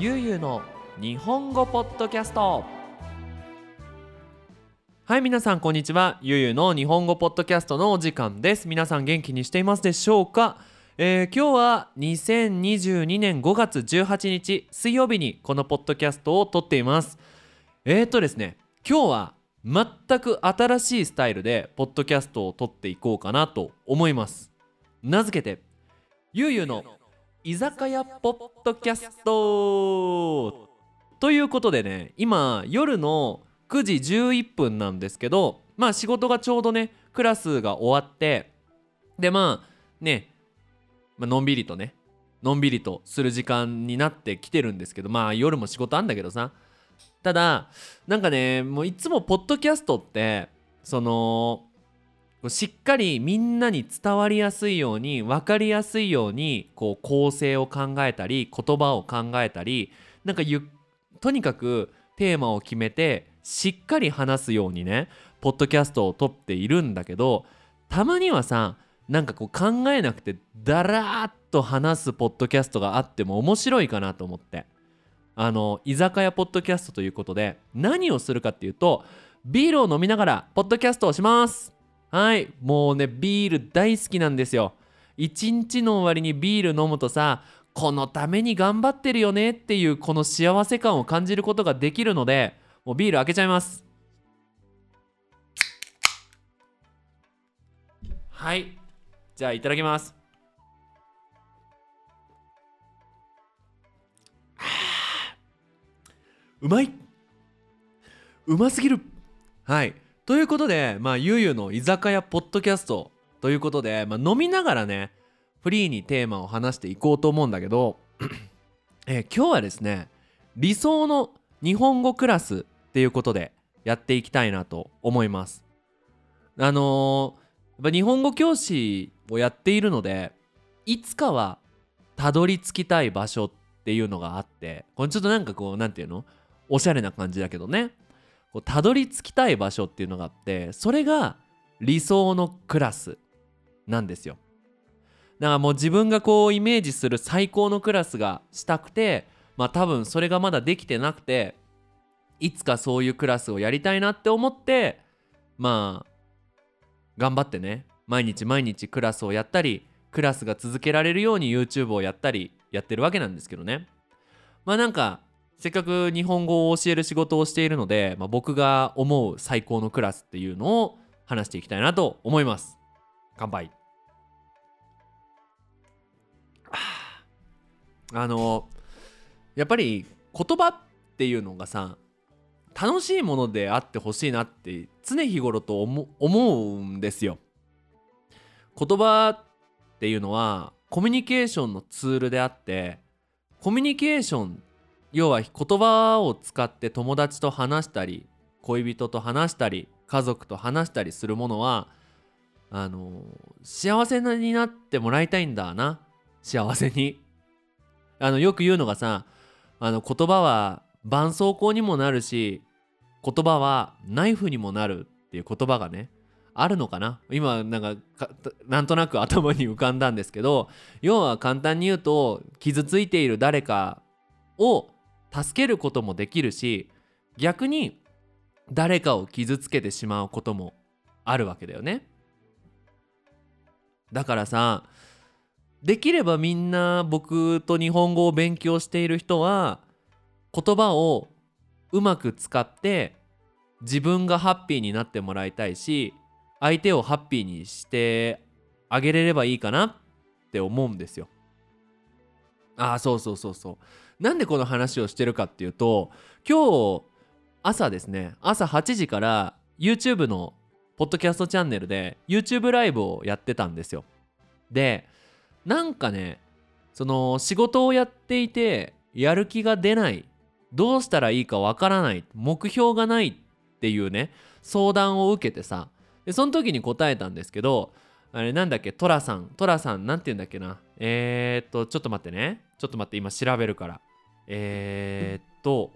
ゆうゆうの日本語ポッドキャスト。はい皆さんこんにちは。ゆうゆうの日本語ポッドキャストのお時間です。皆さん元気にしていますでしょうか？えー、今日は2022年5月18日水曜日にこのポッドキャストを撮っています。えーとですね今日は全く新しいスタイルでポッドキャストを撮っていこうかなと思います。名付けてゆうゆうの居酒屋ポッドキャスト。ということでね今夜の9時11分なんですけどまあ仕事がちょうどねクラスが終わってでまあね、まあのんびりとねのんびりとする時間になってきてるんですけどまあ夜も仕事あんだけどさ。ただなんかねもういつもポッドキャストってそのしっかりみんなに伝わりやすいように分かりやすいようにこう構成を考えたり言葉を考えたりなんかゆとにかくテーマを決めてしっかり話すようにねポッドキャストを撮っているんだけどたまにはさなんかこう考えなくてだらーっと話すポッドキャストがあっても面白いかなと思って。あの居酒屋ポッドキャストということで何をするかっていうとビールを飲みながらポッドキャストをします。はいもうねビール大好きなんですよ。一日の終わりにビール飲むとさこのために頑張ってるよねっていうこの幸せ感を感じることができるのでもうビール開けちゃいます。はいじゃあいただきます。うまい。うますぎる。はい。ということでまあゆうゆうの居酒屋ポッドキャストということで、まあ、飲みながらねフリーにテーマを話していこうと思うんだけど、えー今日はですね理想の日本語クラスっていうことでやっていきたいなと思います。あのーやっぱ日本語教師をやっているのでいつかはたどり着きたい場所っていうのがあってこれちょっとなんかこうなんていうの？おしゃれな感じだけどね。こうたどり着きたい場所っていうのがあってそれが理想のクラスなんですよ。だからもう自分がこうイメージする最高のクラスがしたくてまあ多分それがまだできてなくていつかそういうクラスをやりたいなって思ってまあ頑張ってね毎日毎日クラスをやったりクラスが続けられるように YouTube をやったりやってるわけなんですけどね。まあなんかせっかく日本語を教える仕事をしているので、まあ、僕が思う最高のクラスっていうのを話していきたいなと思います乾杯 あのやっぱり言葉っていうのがさ楽しいものであってほしいなって常日頃と思思うんですよ。言葉っていうのはコミュニケーションのツールであってコミュニケーション要は言葉を使って友達と話したり恋人と話したり家族と話したりするものはあの幸せになってもらいたいんだな。幸せに。あのよく言うのがさあの言葉は絆創膏にもなるし言葉はナイフにもなるっていう言葉がねあるのかな。今なんかなんとなく頭に浮かんだんですけど要は簡単に言うと傷ついている誰かを助けることもできるし逆に誰かを傷つけてしまうこともあるわけだよねだからさできればみんな僕と日本語を勉強している人は言葉をうまく使って自分がハッピーになってもらいたいし相手をハッピーにしてあげれればいいかなって思うんですよ。ああそうそうそうそう。なんでこの話をしてるかっていうと今日朝ですね朝8時から YouTube のポッドキャストチャンネルで YouTube ライブをやってたんですよ。でなんかねその仕事をやっていてやる気が出ないどうしたらいいかわからない目標がないっていうね相談を受けてさでその時に答えたんですけどあれなんだっけトラさんトラさんなんて言うんだっけな。えー、っとちょっと待ってね。ちょっと待って今調べるから。えー、っと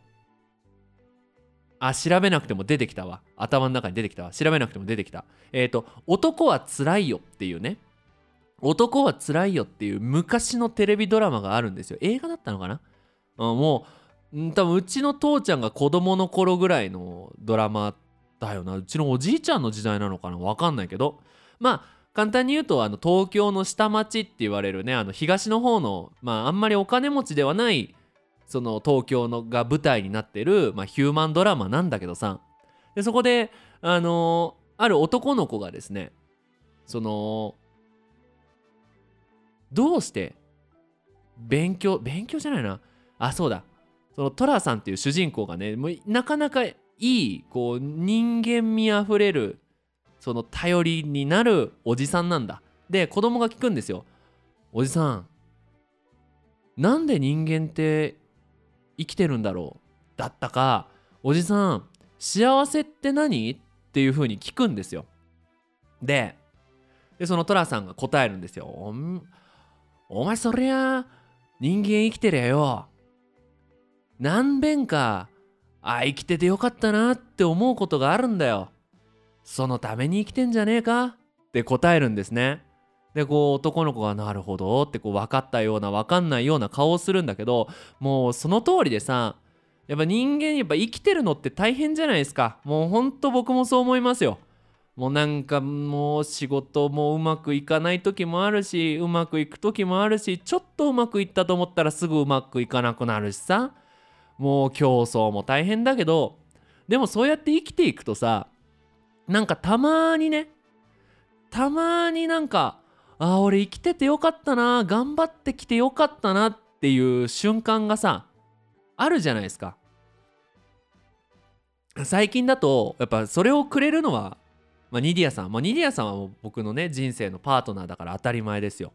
あ調べなくても出てきたわ。頭の中に出てきたわ。調べなくても出てきた。えー、っと男はつらいよっていうね。男はつらいよっていう昔のテレビドラマがあるんですよ。映画だったのかな？うん、もう多分うちの父ちゃんが子供の頃ぐらいのドラマだよな。うちのおじいちゃんの時代なのかな？分かんないけど。まあ簡単に言うとあの東京の下町って言われるねあの東の方のまああんまりお金持ちではないその東京のが舞台になってる、まあ、ヒューマンドラマなんだけどさ。でそこであのある男の子がですねそのどうして勉強勉強じゃないな。あそうだ。そのトラさんっていう主人公がねもうなかなかいいこう人間味あふれるその頼りになるおじさんなんだ。で子供が聞くんですよ。おじさんなんで人間って生きてるんだろうだったかおじさん幸せって何？っていう風に聞くんですよ。ででそのトラさんが答えるんですよ。お前そりゃ人間生きてりゃよ。何遍かあ生きててよかったなって思うことがあるんだよ。そのために生きてんじゃねえか？って答えるんですね。でこう男の子が「なるほど」ってこう分かったような分かんないような顔をするんだけどもうその通りでさやっぱ人間やっぱ生きてるのって大変じゃないですか。もうほんと僕もそう思いますよ。もうなんかもう仕事もうまくいかない時もあるしうまくいく時もあるしちょっとうまくいったと思ったらすぐうまくいかなくなるしさ。もう競争も大変だけどでもそうやって生きていくとさなんかたまにねたまになんかあ俺生きててよかったな頑張ってきてよかったなっていう瞬間がさあるじゃないですか。最近だとやっぱそれをくれるのは、まあ、ニディアさん、まあ、ニディアさんはもう僕のね人生のパートナーだから当たり前ですよ。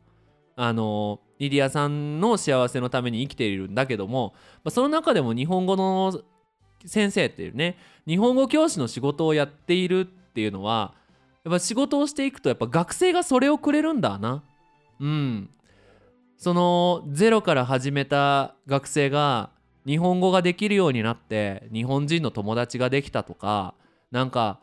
あのニディアさんの幸せのために生きているんだけども、まあ、その中でも日本語の先生っていうね日本語教師の仕事をやっているっていうのはやっぱ仕事をしていくとやっぱ学生がそれをくれるんだなうんそのゼロから始めた学生が日本語ができるようになって日本人の友達ができたとかなんか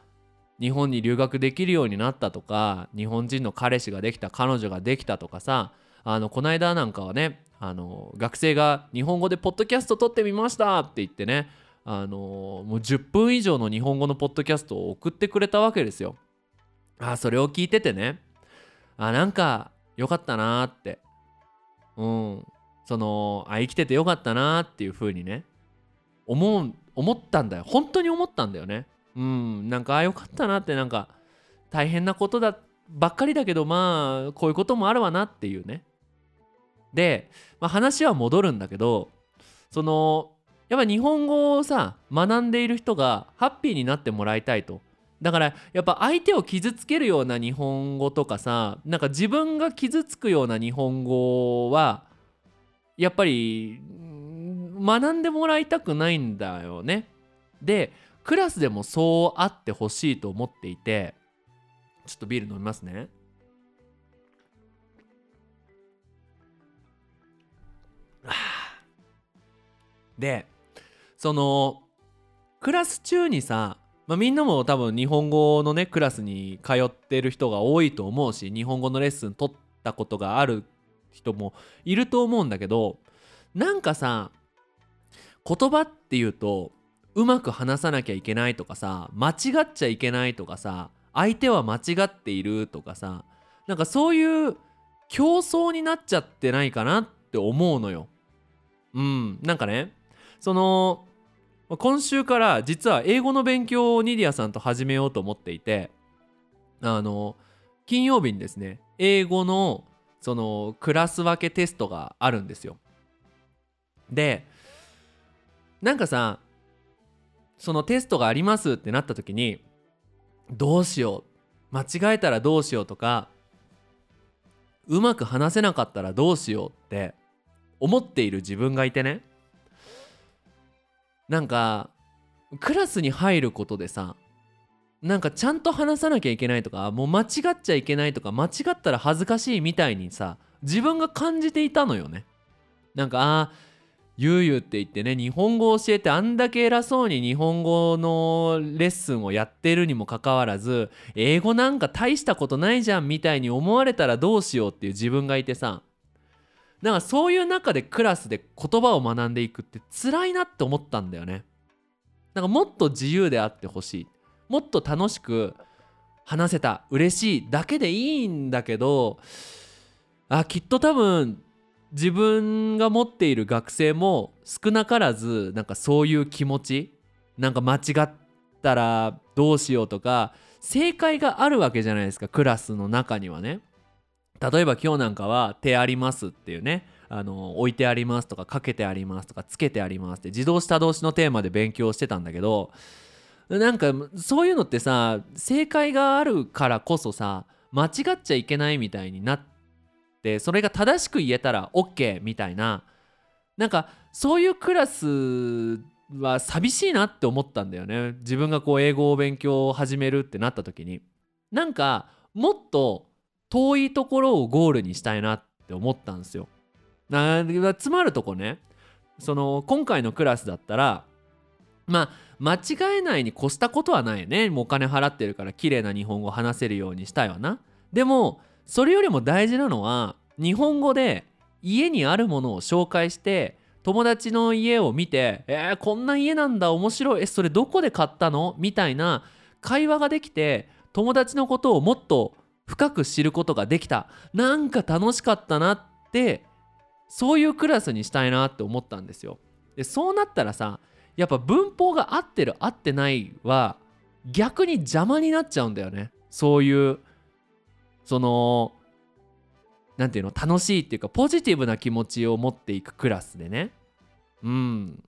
日本に留学できるようになったとか日本人の彼氏ができた彼女ができたとかさあのこの間なんかはねあの学生が日本語でポッドキャスト撮ってみましたって言ってねあのもう10分以上の日本語のポッドキャストを送ってくれたわけですよ。あそれを聞いててね。あなんかよかったなーって。うん。そのあ生きててよかったなーっていう風にね。思う思ったんだよ。本当に思ったんだよね。うん。なんかあよかったなってなんか大変なことだばっかりだけどまあこういうこともあるわなっていうね。で、まあ、話は戻るんだけどそのやっぱ日本語をさ学んでいる人がハッピーになってもらいたいと。だからやっぱ相手を傷つけるような日本語とかさなんか自分が傷つくような日本語はやっぱり学んでもらいたくないんだよね。でクラスでもそうあってほしいと思っていてちょっとビール飲みますね。でそのクラス中にさ、まあ、みんなも多分日本語のねクラスに通ってる人が多いと思うし日本語のレッスン取ったことがある人もいると思うんだけどなんかさ言葉っていうとうまく話さなきゃいけないとかさ間違っちゃいけないとかさ相手は間違っているとかさなんかそういう競争になっちゃってないかなって思うのよ。うんなんかねその今週から実は英語の勉強をニディアさんと始めようと思っていてあの金曜日にですね英語のそのクラス分けテストがあるんですよ。でなんかさそのテストがありますってなった時にどうしよう間違えたらどうしようとかうまく話せなかったらどうしようって思っている自分がいてねなんかクラスに入ることでさなんかちゃんと話さなきゃいけないとかもう間違っちゃいけないとか間違ったら恥ずかしいみたいにさ自分が感じていたのよね。なんかああゆうゆうって言ってね日本語を教えてあんだけ偉そうに日本語のレッスンをやってるにもかかわらず英語なんか大したことないじゃんみたいに思われたらどうしようっていう自分がいてさなんかそういう中でクラスで言葉を学んでいくって辛いなって思ったんだよね。なんかもっと自由であってほしい。もっと楽しく話せた。嬉しいだけでいいんだけどあきっと多分自分が持っている学生も少なからずなんかそういう気持ちなんか間違ったらどうしようとか正解があるわけじゃないですかクラスの中にはね。例えば今日なんかは手ありますっていうねあの置いてありますとかかけてありますとかつけてありますって自動下動詞のテーマで勉強してたんだけどなんかそういうのってさ正解があるからこそさ間違っちゃいけないみたいになってそれが正しく言えたら OK みたいななんかそういうクラスは寂しいなって思ったんだよね。自分がこう英語を勉強を始めるってなった時に。なんかもっと遠いところをゴールにしたいなって思ったんですよ。なつまるとこねその今回のクラスだったらまあ間違えないに越したことはないよねもうお金払ってるから綺麗な日本語話せるようにしたいわなでもそれよりも大事なのは日本語で家にあるものを紹介して友達の家を見て「えー、こんな家なんだ面白いえそれどこで買ったの?」みたいな会話ができて友達のことをもっと深く知ることができたなんか楽しかったなってそういうクラスにしたいなって思ったんですよ。でそうなったらさやっぱ文法が合ってる合ってないは逆に邪魔になっちゃうんだよね。そういうその何て言うの楽しいっていうかポジティブな気持ちを持っていくクラスでねうん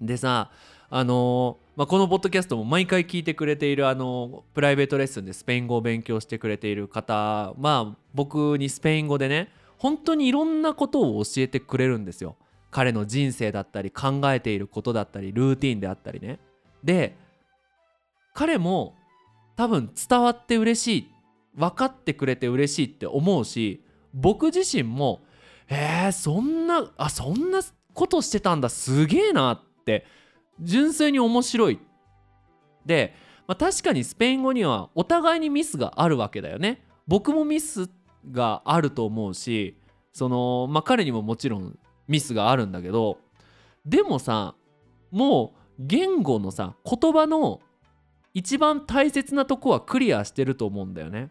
でさあの、まあ、このポッドキャストも毎回聞いてくれているあのプライベートレッスンでスペイン語を勉強してくれている方まあ僕にスペイン語でね本当にいろんなことを教えてくれるんですよ。彼の人生だったり考えていることだったりルーティンであったりね。で彼も多分伝わって嬉しい分かってくれて嬉しいって思うし僕自身もえー、そんなあそんなことしてたんだすげえなって純粋に面白い。で、まあ、確かにスペイン語にはお互いにミスがあるわけだよね。僕もミスがあると思うしそのまあ彼にももちろんミスがあるんだけどでもさもう言語のさ言葉の一番大切なとこはクリアしてると思うんだよね。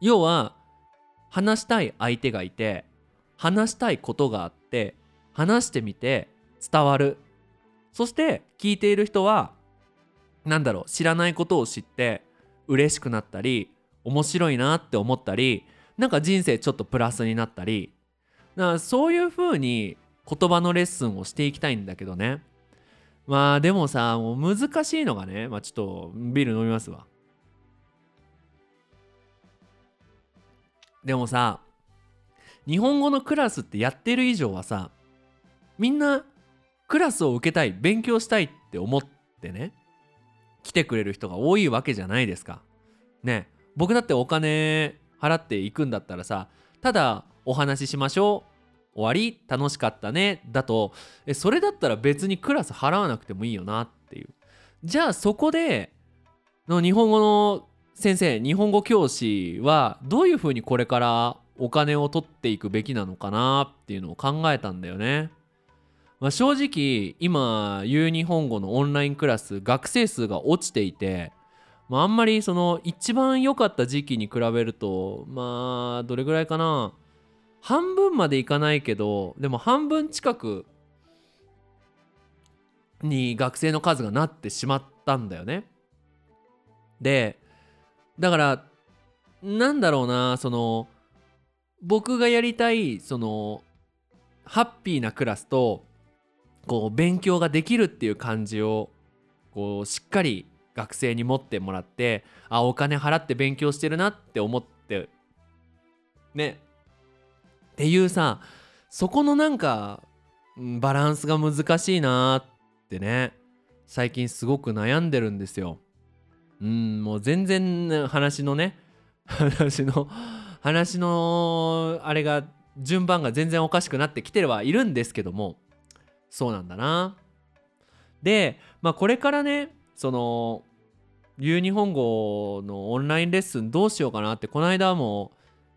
要は話したい相手がいて話したいことがあって話してみて伝わる。そして聞いている人は何だろう知らないことを知って嬉しくなったり面白いなって思ったりなんか人生ちょっとプラスになったりだからそういう風に言葉のレッスンをしていきたいんだけどね。まあでもさもう難しいのがねまあちょっとビール飲みますわ。でもさ日本語のクラスってやってる以上はさみんなクラスを受けたい勉強したいって思ってね来てくれる人が多いわけじゃないですか。ね僕だってお金払っていくんだったらさただお話ししましょう終わり楽しかったねだとえそれだったら別にクラス払わなくてもいいよなっていうじゃあそこでの日本語の先生日本語教師はどういうふうにこれからお金を取っていくべきなのかなっていうのを考えたんだよね。まあ、正直今言う日本語のオンラインクラス学生数が落ちていて、まあ、あんまりその一番良かった時期に比べるとまあどれぐらいかな半分までいかないけどでも半分近くに学生の数がなってしまったんだよね。でだからなんだろうなその僕がやりたいそのハッピーなクラスとこう勉強ができるっていう感じをこうしっかり学生に持ってもらってあお金払って勉強してるなって思ってねっていうさそこのなんかバランスが難しいなってね最近すごく悩んでるんですよ。うんもう全然話のね話の話のあれが順番が全然おかしくなってきてはいるんですけどもそうなんだな。で、まあ、これからねその言う日本語のオンラインレッスンどうしようかなってこの間も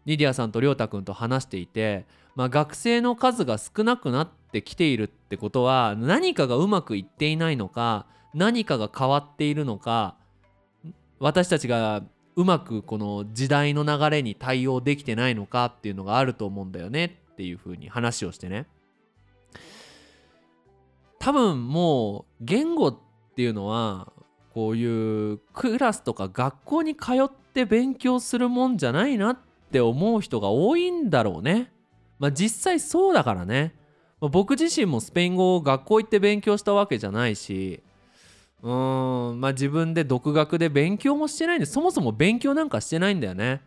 ニディアさんとりょうたくんと話していて、まあ、学生の数が少なくなってきているってことは何かがうまくいっていないのか何かが変わっているのか私たちがうまくこの時代の流れに対応できてないのかっていうのがあると思うんだよねっていうふうに話をしてね多分もう言語っていうのはこういうクラスとか学校に通って勉強するもんじゃないなって思う人が多いんだろうね。まあ実際そうだからね。まあ、僕自身もスペイン語を学校行って勉強したわけじゃないしうーんまあ自分で独学で勉強もしてないんでそもそも勉強なんかしてないんだよね。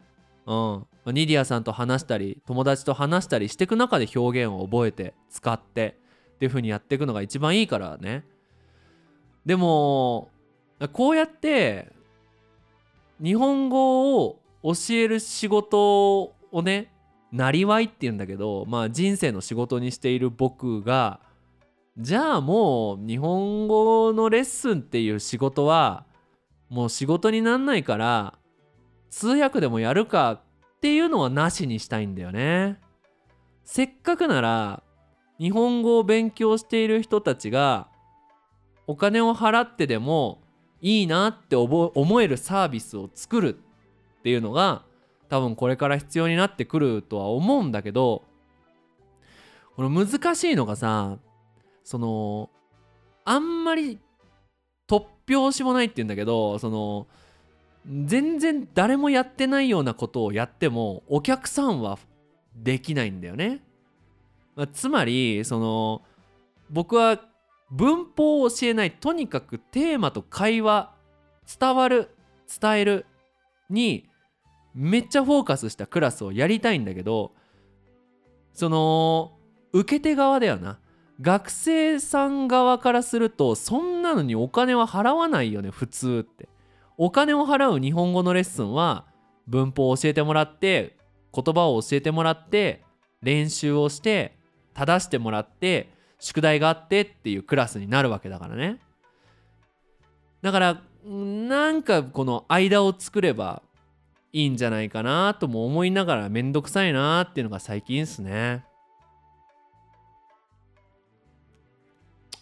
うん、ニディアさんと話したり友達と話したりしていく中で表現を覚えて使ってっていう風にやっていくのが一番いいからねでもこうやって日本語を教える仕事をねなりわいっていうんだけどまあ人生の仕事にしている僕がじゃあもう日本語のレッスンっていう仕事はもう仕事になんないから通訳でもやるかっていうのはなしにしたいんだよね。せっかくなら日本語を勉強している人たちがお金を払ってでもいいなって思えるサービスを作るっていうのが多分これから必要になってくるとは思うんだけどこの難しいのがさそのあんまり突拍子もないって言うんだけどその全然誰もやってないようなことをやってもお客さんはできないんだよね。ま、つまりその僕は文法を教えないとにかくテーマと会話伝わる伝えるにめっちゃフォーカスしたクラスをやりたいんだけどその受け手側だよな。学生さん側からするとそんなのにお金は払わないよね普通って。お金を払う日本語のレッスンは文法を教えてもらって言葉を教えてもらって練習をして正してもらって宿題があってっていうクラスになるわけだからね。だからなんかこの間を作ればいいんじゃないかなとも思いながらめんどくさいなっていうのが最近っすね。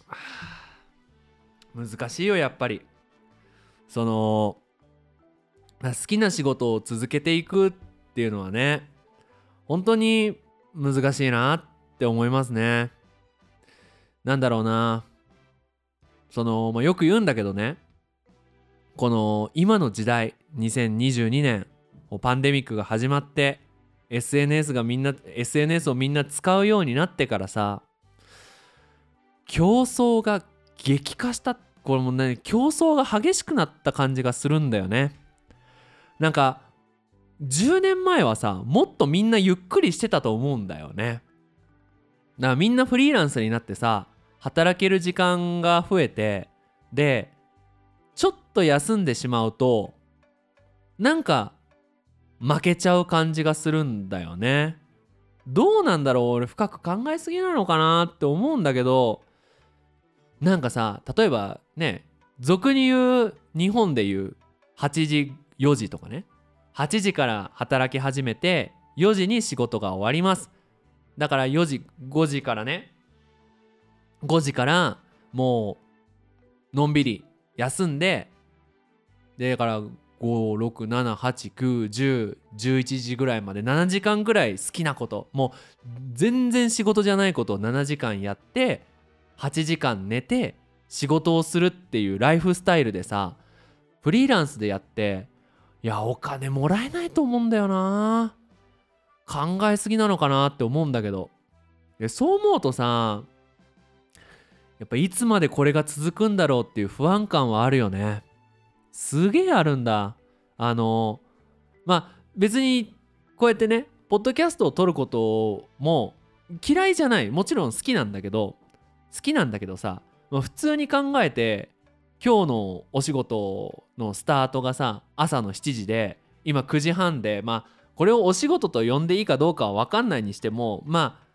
難しいよやっぱり。その好きな仕事を続けていくっていうのはね本当に難しいなってって思いますね。なんだろうな。その、まあ、よく言うんだけどね。この今の時代、2022年、パンデミックが始まって、SNS がみんな、SNS をみんな使うようになってからさ、競争が激化した、これもね、競争が激しくなった感じがするんだよね。なんか、10年前はさ、もっとみんなゆっくりしてたと思うんだよね。だからみんなフリーランスになってさ働ける時間が増えてでちょっと休んでしまうとなんか負けちゃう感じがするんだよね。どうなんだろう俺深く考えすぎなのかなって思うんだけどなんかさ例えばね俗に言う日本で言う8時4時とかね8時から働き始めて4時に仕事が終わりますだから4時5時からね。5時からもうのんびり休んででだから567891011時ぐらいまで7時間ぐらい好きなこと。もう全然仕事じゃないことを7時間やって8時間寝て仕事をするっていうライフスタイルでさフリーランスでやっていやお金もらえないと思うんだよな。考えすぎなのかなって思うんだけど。そう思うとさやっぱいつまでこれが続くんだろうっていう不安感はあるよね。すげえあるんだ。あのまあ別にこうやってねポッドキャストを撮ることも嫌いじゃない。もちろん好きなんだけど好きなんだけどさ、まあ、普通に考えて今日のお仕事のスタートがさ朝の7時で今9時半でまあこれをお仕事と呼んでいいかどうかは分かんないにしてもまあ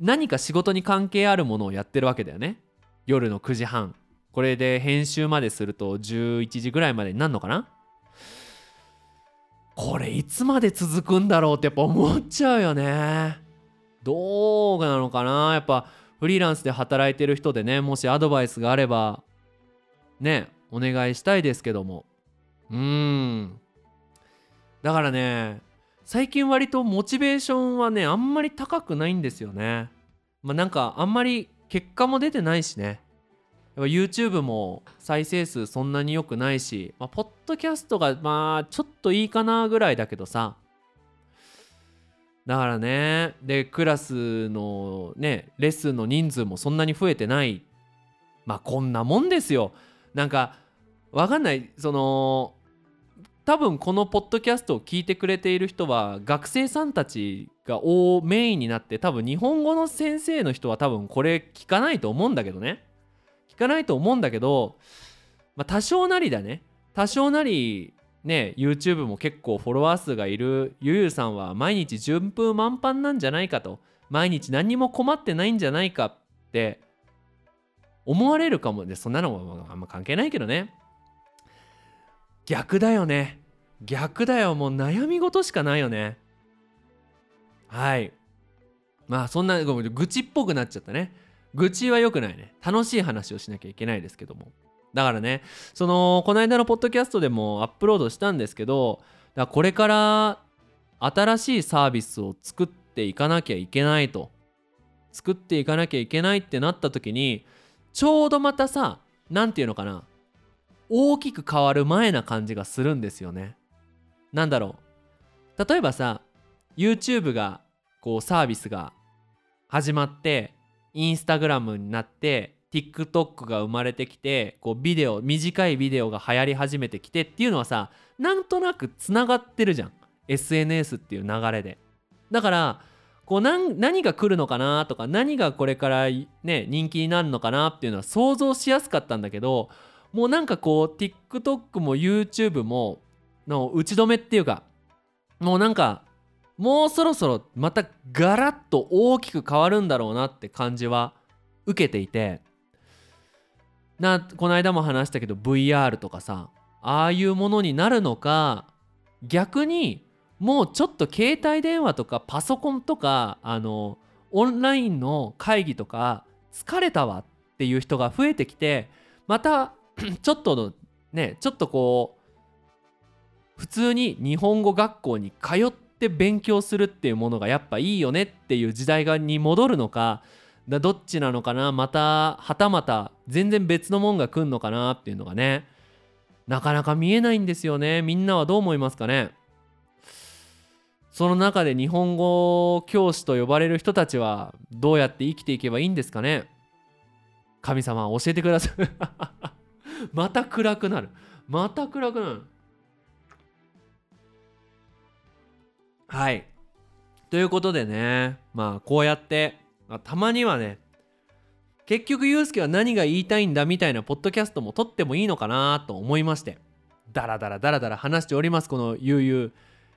何か仕事に関係あるものをやってるわけだよね。夜の9時半。これで編集まですると11時ぐらいまでになるのかな。これいつまで続くんだろうってやっぱ思っちゃうよね。どうなのかな。やっぱフリーランスで働いてる人でねもしアドバイスがあればねお願いしたいですけども。うーん。だからね最近割とモチベーションはねあんまり高くないんですよね。まあなんかあんまり結果も出てないしね。やっぱ YouTube も再生数そんなに良くないし、まあ、ポッドキャストがまあちょっといいかなぐらいだけどさ。だからねでクラスのねレッスンの人数もそんなに増えてない。まあこんなもんですよ。なんかわかんない。その多分このポッドキャストを聞いてくれている人は学生さんたちが大メインになって多分日本語の先生の人は多分これ聞かないと思うんだけどね。聞かないと思うんだけど、まあ、多少なりだね多少なりね YouTube も結構フォロワー数がいるゆゆさんは毎日順風満帆なんじゃないかと。毎日何にも困ってないんじゃないかって思われるかもでそんなのもあんま関係ないけどね。逆だよね。逆だよ。もう悩み事しかないよね。はい。まあそんなごめん愚痴っぽくなっちゃったね。愚痴は良くないね。楽しい話をしなきゃいけないですけども。だからねそのこの間のポッドキャストでもアップロードしたんですけどだこれから新しいサービスを作っていかなきゃいけないと。作っていかなきゃいけないってなった時にちょうどまたさ何て言うのかな。大きく変わる前な感じがするんですよね。なんだろう。例えばさ YouTube がこうサービスが始まってインスタグラムになって TikTok が生まれてきてこうビデオ短いビデオが流行り始めてきてっていうのはさなんとなくつながってるじゃん。SNS っていう流れで。だからこう何が来るのかなとか何がこれからね人気になるのかなっていうのは想像しやすかったんだけどもうなんかこう TikTok も YouTube もの打ち止めっていうかもうなんかもうそろそろまたガラッと大きく変わるんだろうなって感じは受けていてなこの間も話したけど VR とかさああいうものになるのか逆にもうちょっと携帯電話とかパソコンとかあのオンラインの会議とか疲れたわっていう人が増えてきてまた ちょっとのねちょっとこう普通に日本語学校に通って勉強するっていうものがやっぱいいよねっていう時代がに戻るのかだどっちなのかなまたはたまた全然別のもんが来んのかなっていうのがねなかなか見えないんですよね。みんなはどう思いますかね。その中で日本語教師と呼ばれる人たちはどうやって生きていけばいいんですかね。神様教えてください。また暗くなる。また暗くなる。はい。ということでねまあこうやってまたまにはね結局ユうスケは何が言いたいんだみたいなポッドキャストも撮ってもいいのかなと思いましてダラダラダラダラ話しておりますこのゆうゆう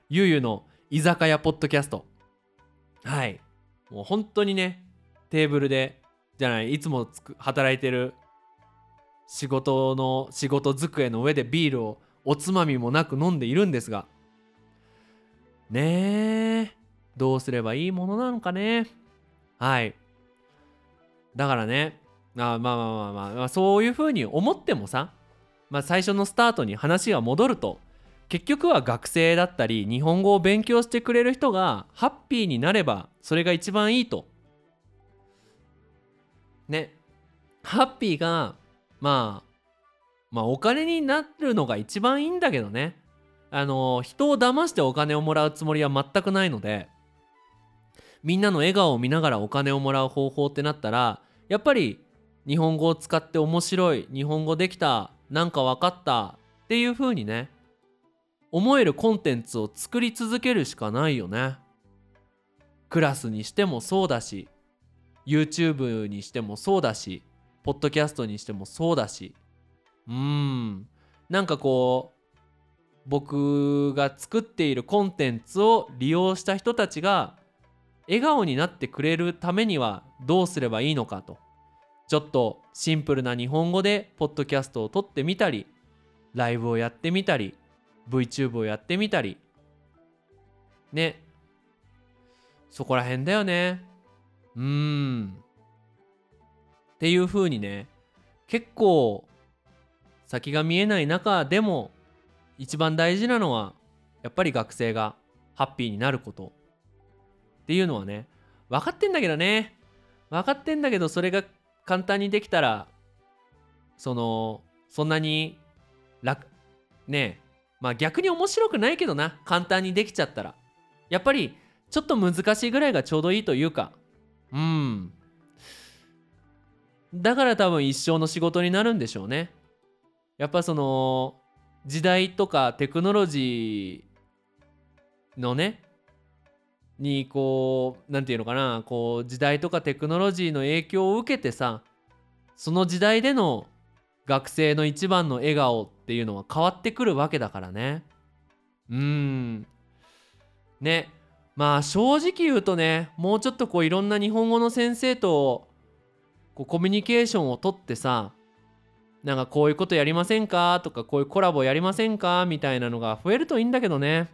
ゆうゆうの居酒屋ポッドキャスト。はい。もう本当にねテーブルでじゃないいつも働いてる仕事の仕事机の上でビールをおつまみもなく飲んでいるんですがねえどうすればいいものなのかね？はい。だからねあまあまあまあまあ、そういうふうに思ってもさ、まあ、最初のスタートに話が戻ると結局は学生だったり日本語を勉強してくれる人がハッピーになればそれが一番いいと。ね。ハッピーがまあまあお金になるのが一番いいんだけどね。あの人を騙してお金をもらうつもりは全くないのでみんなの笑顔を見ながらお金をもらう方法ってなったらやっぱり日本語を使って面白い日本語できたなんか分かったっていう風にね思えるコンテンツを作り続けるしかないよね。クラスにしてもそうだし YouTube にしてもそうだしポッドキャストにしてもそうだし。うん。なんかこう僕が作っているコンテンツを利用した人たちが笑顔になってくれるためにはどうすればいいのかと。ちょっとシンプルな日本語でポッドキャストを撮ってみたりライブをやってみたり VTube をやってみたり。ね。そこら辺だよね。うん。っていう風にね結構先が見えない中でも一番大事なのはやっぱり学生がハッピーになること。っていうのはね分かってんだけどね。分かってんだけどそれが簡単にできたらそのそんなに楽ねえまあ逆に面白くないけどな。簡単にできちゃったら。やっぱりちょっと難しいぐらいがちょうどいいというか。うん。だから多分一生の仕事になるんでしょうね。やっぱその時代とかテクノロジーのねにこう何て言うのかなこう時代とかテクノロジーの影響を受けてさその時代での学生の一番の笑顔っていうのは変わってくるわけだからね。うん。ね。まあ正直言うとねもうちょっとこういろんな日本語の先生とこうコミュニケーションをとってさなんかこういうことやりませんか？とかこういうコラボやりませんか？みたいなのが増えるといいんだけどね。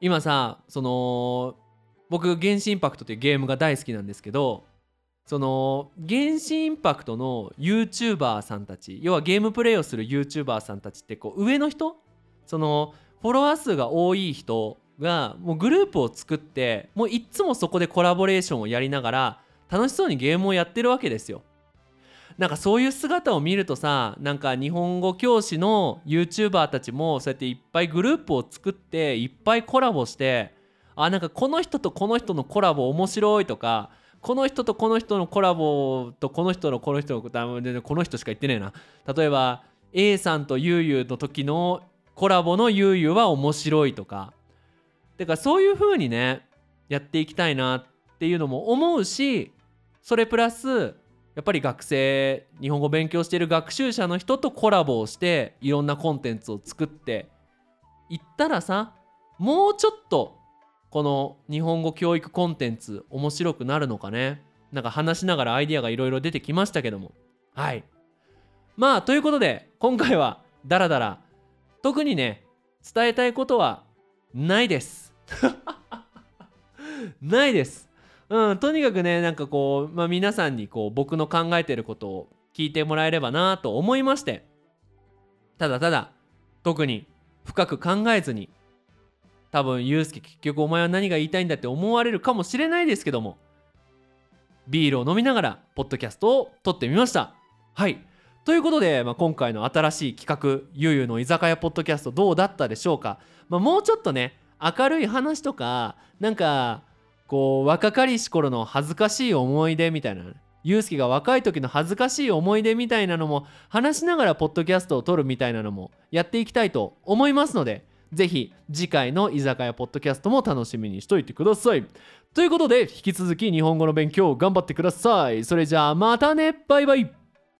今さその僕原始インパクトっていうゲームが大好きなんですけどその原始インパクトの YouTuber さんたち要はゲームプレイをする YouTuber さんたちってこう上の人そのフォロワー数が多い人がもうグループを作ってもういっつもそこでコラボレーションをやりながら楽しそうにゲームをやってるわけですよ。なんかそういう姿を見るとさなんか日本語教師の YouTuber たちもそうやっていっぱいグループを作っていっぱいコラボしてあなんかこの人とこの人のコラボ面白いとかこの人とこの人のコラボとこの人のこの人のこの人しか言ってねえな例えば A さんとゆうゆうの時のコラボのゆうゆうは面白いとかてかそういう風にねやっていきたいなっていうのも思うしそれプラスやっぱり学生日本語勉強している学習者の人とコラボをしていろんなコンテンツを作っていったらさもうちょっとこの日本語教育コンテンツ面白くなるのかね。なんか話しながらアイディアがいろいろ出てきましたけども。はい。まあということで今回はダラダラ。特にね伝えたいことはないです。ないです。うん、とにかくねなんかこう、まあ、皆さんにこう僕の考えてることを聞いてもらえればなと思いまして。ただただ特に深く考えずに多分ユうスケ結局お前は何が言いたいんだって思われるかもしれないですけども。ビールを飲みながらポッドキャストを撮ってみました。はい。ということで、まあ、今回の新しい企画ゆうゆうの居酒屋ポッドキャストどうだったでしょうか、まあ、もうちょっとね明るい話とかなんかこう若かりし頃の恥ずかしい思い出みたいなユうスケが若い時の恥ずかしい思い出みたいなのも話しながらポッドキャストを撮るみたいなのもやっていきたいと思いますのでぜひ次回の居酒屋ポッドキャストも楽しみにしといてください。ということで引き続き日本語の勉強頑張ってください。それじゃあまたねバイバイ